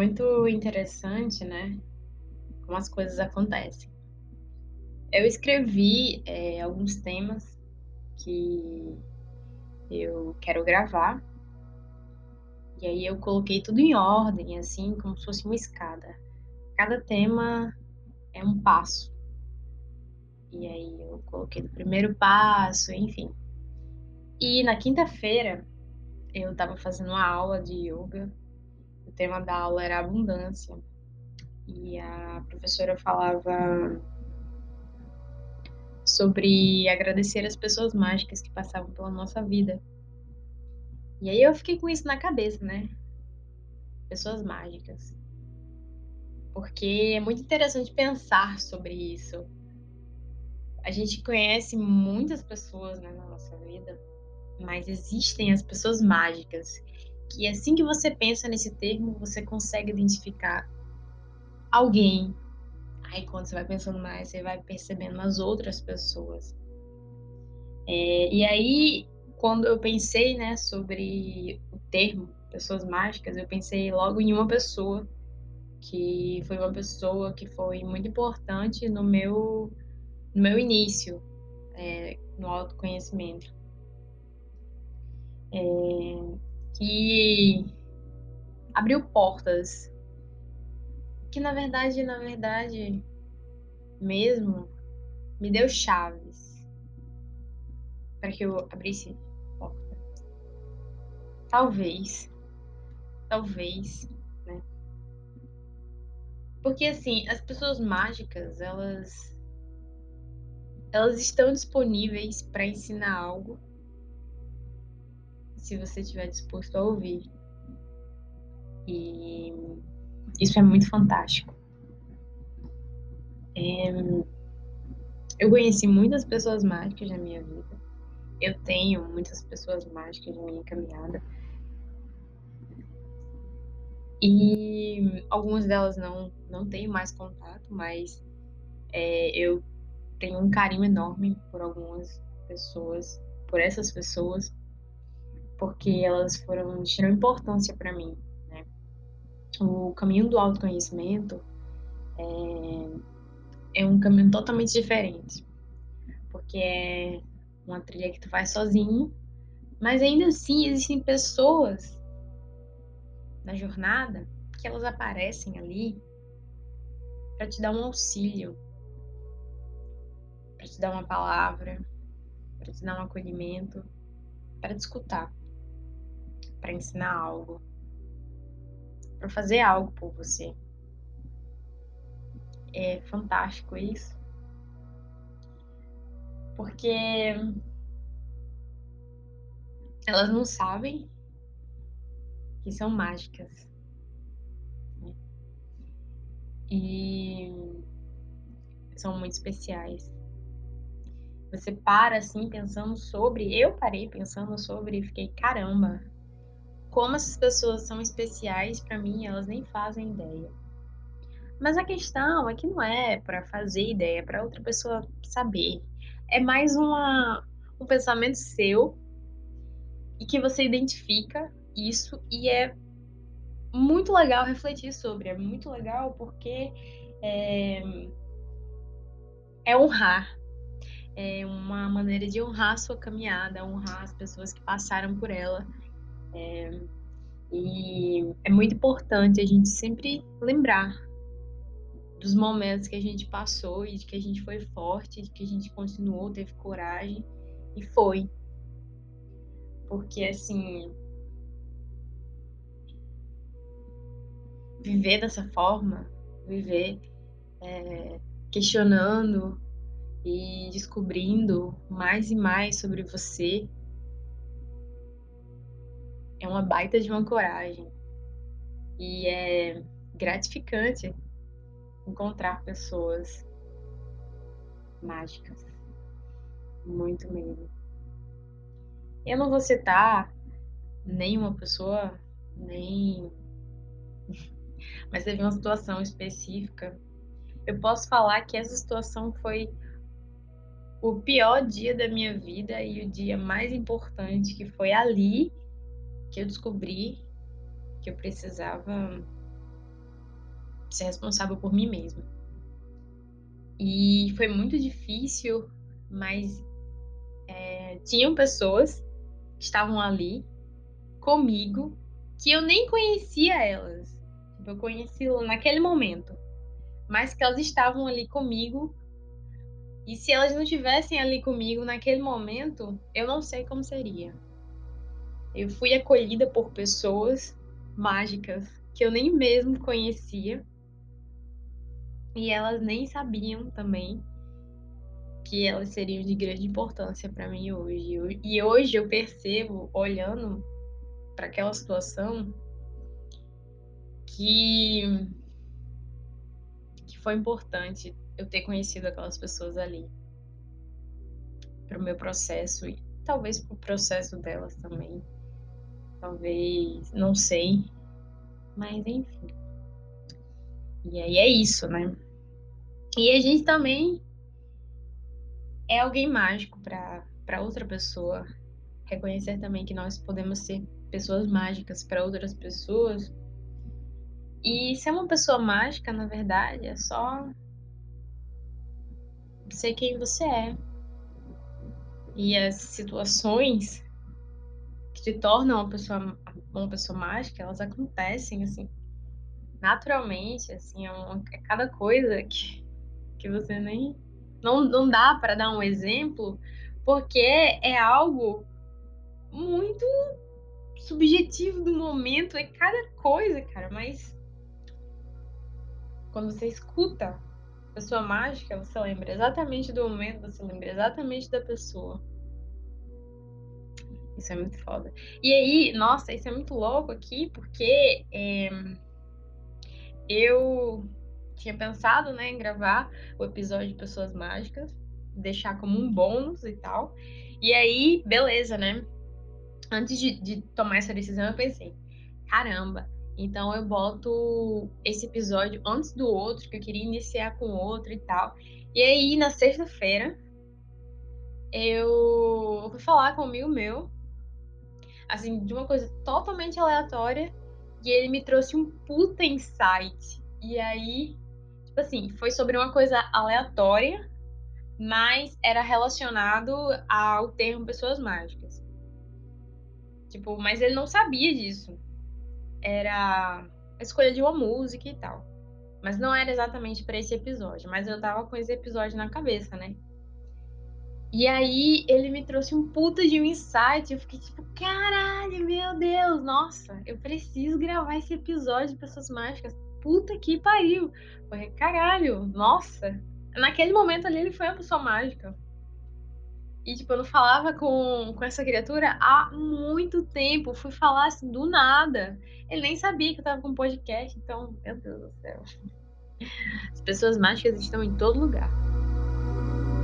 muito interessante, né? Como as coisas acontecem. Eu escrevi é, alguns temas que eu quero gravar. E aí eu coloquei tudo em ordem, assim, como se fosse uma escada. Cada tema é um passo. E aí eu coloquei no primeiro passo, enfim. E na quinta-feira eu estava fazendo uma aula de yoga. O tema da aula era abundância. E a professora falava sobre agradecer as pessoas mágicas que passavam pela nossa vida. E aí eu fiquei com isso na cabeça, né? Pessoas mágicas. Porque é muito interessante pensar sobre isso. A gente conhece muitas pessoas né, na nossa vida, mas existem as pessoas mágicas, que assim que você pensa nesse termo, você consegue identificar alguém. Aí quando você vai pensando mais, você vai percebendo as outras pessoas. É, e aí, quando eu pensei né, sobre o termo pessoas mágicas, eu pensei logo em uma pessoa que foi uma pessoa que foi muito importante no meu, no meu início é, no autoconhecimento. É, que abriu portas. Que na verdade, na verdade, mesmo me deu chaves para que eu abrisse porta. Talvez, talvez porque assim, as pessoas mágicas, elas elas estão disponíveis para ensinar algo se você estiver disposto a ouvir. E isso é muito fantástico. É... Eu conheci muitas pessoas mágicas na minha vida. Eu tenho muitas pessoas mágicas na minha caminhada. E algumas delas não, não tenho mais contato, mas é, eu tenho um carinho enorme por algumas pessoas, por essas pessoas, porque elas foram de importância para mim. Né? O caminho do autoconhecimento é, é um caminho totalmente diferente, porque é uma trilha que tu faz sozinho, mas ainda assim existem pessoas na jornada que elas aparecem ali para te dar um auxílio, para te dar uma palavra, para te dar um acolhimento, para te escutar, para ensinar algo, para fazer algo por você. É fantástico isso. Porque elas não sabem que são mágicas. E são muito especiais. Você para assim pensando sobre. Eu parei pensando sobre e fiquei, caramba, como essas pessoas são especiais para mim, elas nem fazem ideia. Mas a questão é que não é para fazer ideia, para outra pessoa saber. É mais uma, um pensamento seu e que você identifica isso e é muito legal refletir sobre. É muito legal porque é, é honrar. É uma maneira de honrar a sua caminhada, honrar as pessoas que passaram por ela. É, e é muito importante a gente sempre lembrar dos momentos que a gente passou e de que a gente foi forte, de que a gente continuou, teve coragem e foi. Porque assim, viver dessa forma, viver é, questionando e descobrindo mais e mais sobre você, é uma baita de uma coragem. E é gratificante encontrar pessoas mágicas. Muito mesmo. Eu não vou citar nenhuma pessoa, nem mas teve uma situação específica. Eu posso falar que essa situação foi o pior dia da minha vida e o dia mais importante, que foi ali que eu descobri que eu precisava ser responsável por mim mesma. E foi muito difícil, mas é, tinham pessoas que estavam ali comigo que eu nem conhecia elas. Tipo, eu conheci naquele momento. Mas que elas estavam ali comigo. E se elas não estivessem ali comigo naquele momento, eu não sei como seria. Eu fui acolhida por pessoas mágicas que eu nem mesmo conhecia. E elas nem sabiam também que elas seriam de grande importância para mim hoje. E hoje eu percebo, olhando para aquela situação, que, que foi importante eu ter conhecido aquelas pessoas ali para o meu processo e talvez para o processo delas também. Talvez, não sei, mas enfim. E aí é isso, né? E a gente também é alguém mágico para outra pessoa. Reconhecer também que nós podemos ser pessoas mágicas para outras pessoas. E ser uma pessoa mágica, na verdade, é só ser quem você é. E as situações te tornam uma pessoa, uma pessoa mágica, elas acontecem assim naturalmente, assim, é, uma, é cada coisa que, que você nem não, não dá para dar um exemplo, porque é algo muito subjetivo do momento, é cada coisa, cara, mas quando você escuta a pessoa mágica, você lembra exatamente do momento, você lembra exatamente da pessoa. Isso é muito foda. E aí, nossa, isso é muito louco aqui, porque é, eu tinha pensado, né, em gravar o episódio de Pessoas Mágicas, deixar como um bônus e tal. E aí, beleza, né? Antes de, de tomar essa decisão, eu pensei, caramba, então eu boto esse episódio antes do outro, que eu queria iniciar com outro e tal. E aí, na sexta-feira, eu fui falar com um amigo meu, assim, de uma coisa totalmente aleatória, e ele me trouxe um puta insight. E aí, tipo assim, foi sobre uma coisa aleatória, mas era relacionado ao termo pessoas mágicas. Tipo, mas ele não sabia disso. Era a escolha de uma música e tal. Mas não era exatamente para esse episódio, mas eu tava com esse episódio na cabeça, né? E aí ele me trouxe um puta de um insight. Eu fiquei tipo, caralho, meu Deus, nossa, eu preciso gravar esse episódio de Pessoas Mágicas puta que pariu. Falei, caralho, nossa. Naquele momento ali ele foi uma pessoa mágica. E, tipo, eu não falava com, com essa criatura há muito tempo. Fui falar assim, do nada. Ele nem sabia que eu tava com um podcast, então, meu Deus do céu. As pessoas mágicas estão em todo lugar.